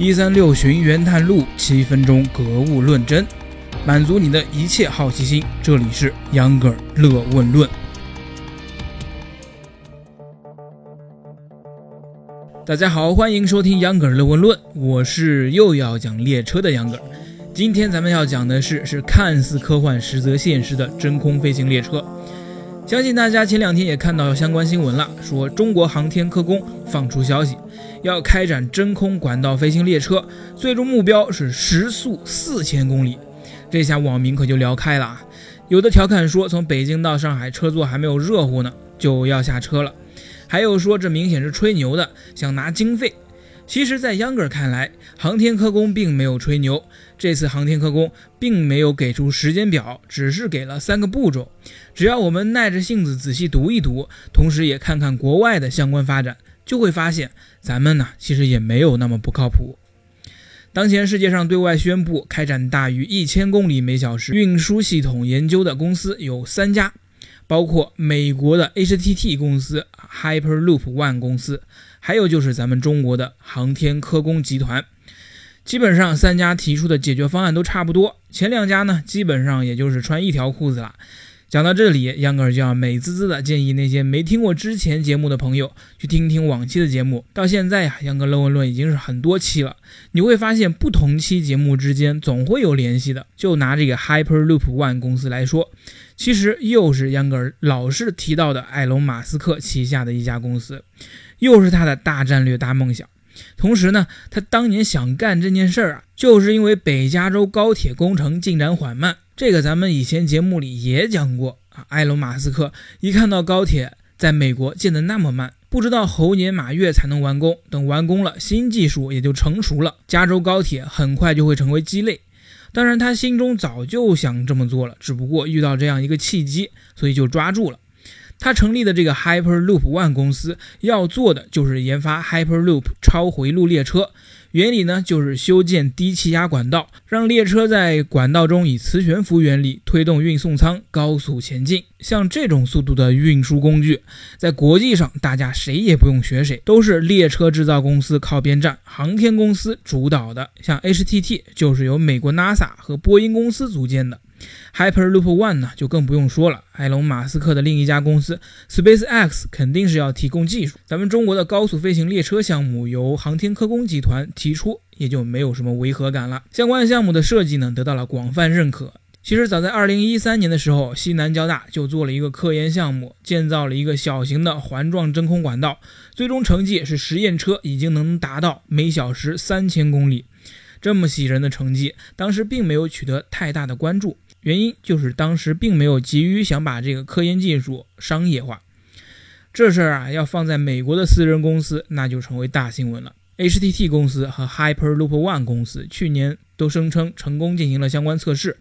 一三六寻源探路，七分钟格物论真，满足你的一切好奇心。这里是秧歌儿乐问论。大家好，欢迎收听秧歌儿乐问论，我是又要讲列车的秧歌儿。今天咱们要讲的是，是看似科幻，实则现实的真空飞行列车。相信大家前两天也看到相关新闻了，说中国航天科工放出消息。要开展真空管道飞行列车，最终目标是时速四千公里。这下网民可就聊开了啊，有的调侃说从北京到上海车座还没有热乎呢，就要下车了；还有说这明显是吹牛的，想拿经费。其实，在秧歌看来，航天科工并没有吹牛。这次航天科工并没有给出时间表，只是给了三个步骤。只要我们耐着性子仔细读一读，同时也看看国外的相关发展。就会发现，咱们呢其实也没有那么不靠谱。当前世界上对外宣布开展大于一千公里每小时运输系统研究的公司有三家，包括美国的 HTT 公司、Hyperloop One 公司，还有就是咱们中国的航天科工集团。基本上三家提出的解决方案都差不多，前两家呢基本上也就是穿一条裤子了。讲到这里，秧歌儿就要美滋滋的建议那些没听过之前节目的朋友去听听往期的节目。到现在呀，秧歌乐问论已经是很多期了，你会发现不同期节目之间总会有联系的。就拿这个 Hyperloop One 公司来说，其实又是秧歌儿老是提到的埃隆·马斯克旗下的一家公司，又是他的大战略、大梦想。同时呢，他当年想干这件事儿啊，就是因为北加州高铁工程进展缓慢。这个咱们以前节目里也讲过啊，埃隆·马斯克一看到高铁在美国建得那么慢，不知道猴年马月才能完工，等完工了，新技术也就成熟了，加州高铁很快就会成为鸡肋。当然，他心中早就想这么做了，只不过遇到这样一个契机，所以就抓住了。他成立的这个 Hyperloop One 公司要做的就是研发 Hyperloop 超回路列车。原理呢，就是修建低气压管道，让列车在管道中以磁悬浮原理推动运送舱高速前进。像这种速度的运输工具，在国际上大家谁也不用学谁，都是列车制造公司靠边站，航天公司主导的。像 HTT 就是由美国 NASA 和波音公司组建的。Hyperloop One 呢，就更不用说了。埃隆·马斯克的另一家公司 SpaceX 肯定是要提供技术。咱们中国的高速飞行列车项目由航天科工集团提出，也就没有什么违和感了。相关项目的设计呢，得到了广泛认可。其实早在2013年的时候，西南交大就做了一个科研项目，建造了一个小型的环状真空管道。最终成绩是实验车已经能达到每小时3000公里，这么喜人的成绩，当时并没有取得太大的关注。原因就是当时并没有急于想把这个科研技术商业化，这事儿啊要放在美国的私人公司，那就成为大新闻了。HTT 公司和 Hyperloop One 公司去年都声称成功进行了相关测试，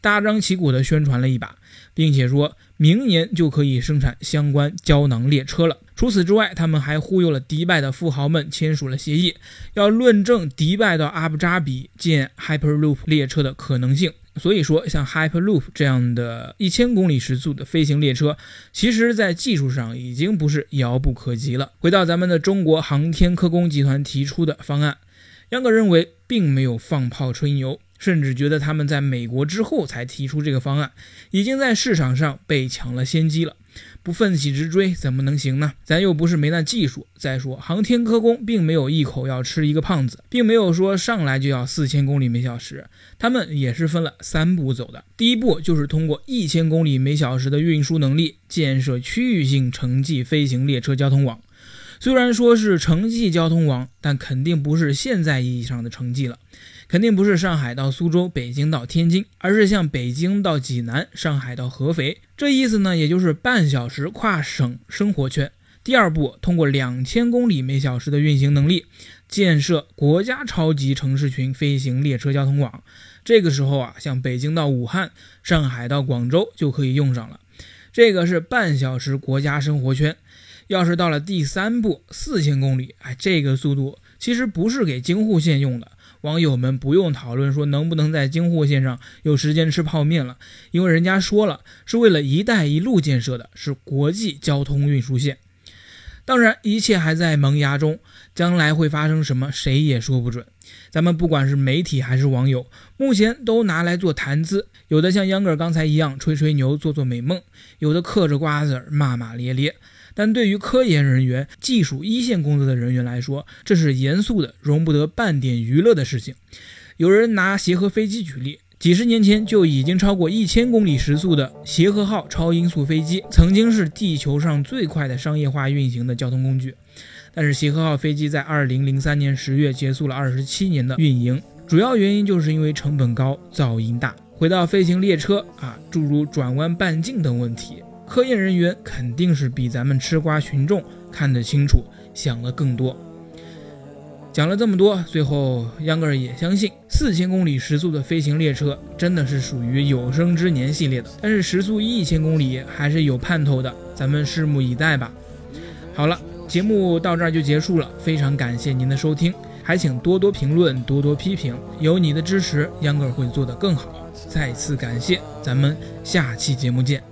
大张旗鼓地宣传了一把，并且说明年就可以生产相关胶囊列车了。除此之外，他们还忽悠了迪拜的富豪们签署了协议，要论证迪拜到阿布扎比建 Hyperloop 列车的可能性。所以说，像 Hyperloop 这样的一千公里时速的飞行列车，其实在技术上已经不是遥不可及了。回到咱们的中国航天科工集团提出的方案，杨哥认为并没有放炮吹牛，甚至觉得他们在美国之后才提出这个方案，已经在市场上被抢了先机了。不奋起直追怎么能行呢？咱又不是没那技术。再说，航天科工并没有一口要吃一个胖子，并没有说上来就要四千公里每小时，他们也是分了三步走的。第一步就是通过一千公里每小时的运输能力，建设区域性城际飞行列车交通网。虽然说是城际交通网，但肯定不是现在意义上的城际了。肯定不是上海到苏州、北京到天津，而是像北京到济南、上海到合肥。这意思呢，也就是半小时跨省生活圈。第二步，通过两千公里每小时的运行能力，建设国家超级城市群飞行列车交通网。这个时候啊，像北京到武汉、上海到广州就可以用上了。这个是半小时国家生活圈。要是到了第三步，四千公里，哎，这个速度其实不是给京沪线用的。网友们不用讨论说能不能在京沪线上有时间吃泡面了，因为人家说了是为了“一带一路”建设的，是国际交通运输线。当然，一切还在萌芽中，将来会发生什么，谁也说不准。咱们不管是媒体还是网友，目前都拿来做谈资，有的像秧歌刚才一样吹吹牛、做做美梦，有的嗑着瓜子儿骂骂咧咧。但对于科研人员、技术一线工作的人员来说，这是严肃的、容不得半点娱乐的事情。有人拿协和飞机举例，几十年前就已经超过一千公里时速的协和号超音速飞机，曾经是地球上最快的商业化运行的交通工具。但是协和号飞机在二零零三年十月结束了二十七年的运营，主要原因就是因为成本高、噪音大。回到飞行列车啊，诸如转弯半径等问题。科研人员肯定是比咱们吃瓜群众看得清楚，想的更多。讲了这么多，最后秧歌儿也相信，四千公里时速的飞行列车真的是属于有生之年系列的。但是时速一千公里还是有盼头的，咱们拭目以待吧。好了，节目到这儿就结束了，非常感谢您的收听，还请多多评论，多多批评，有你的支持，秧歌儿会做得更好。再次感谢，咱们下期节目见。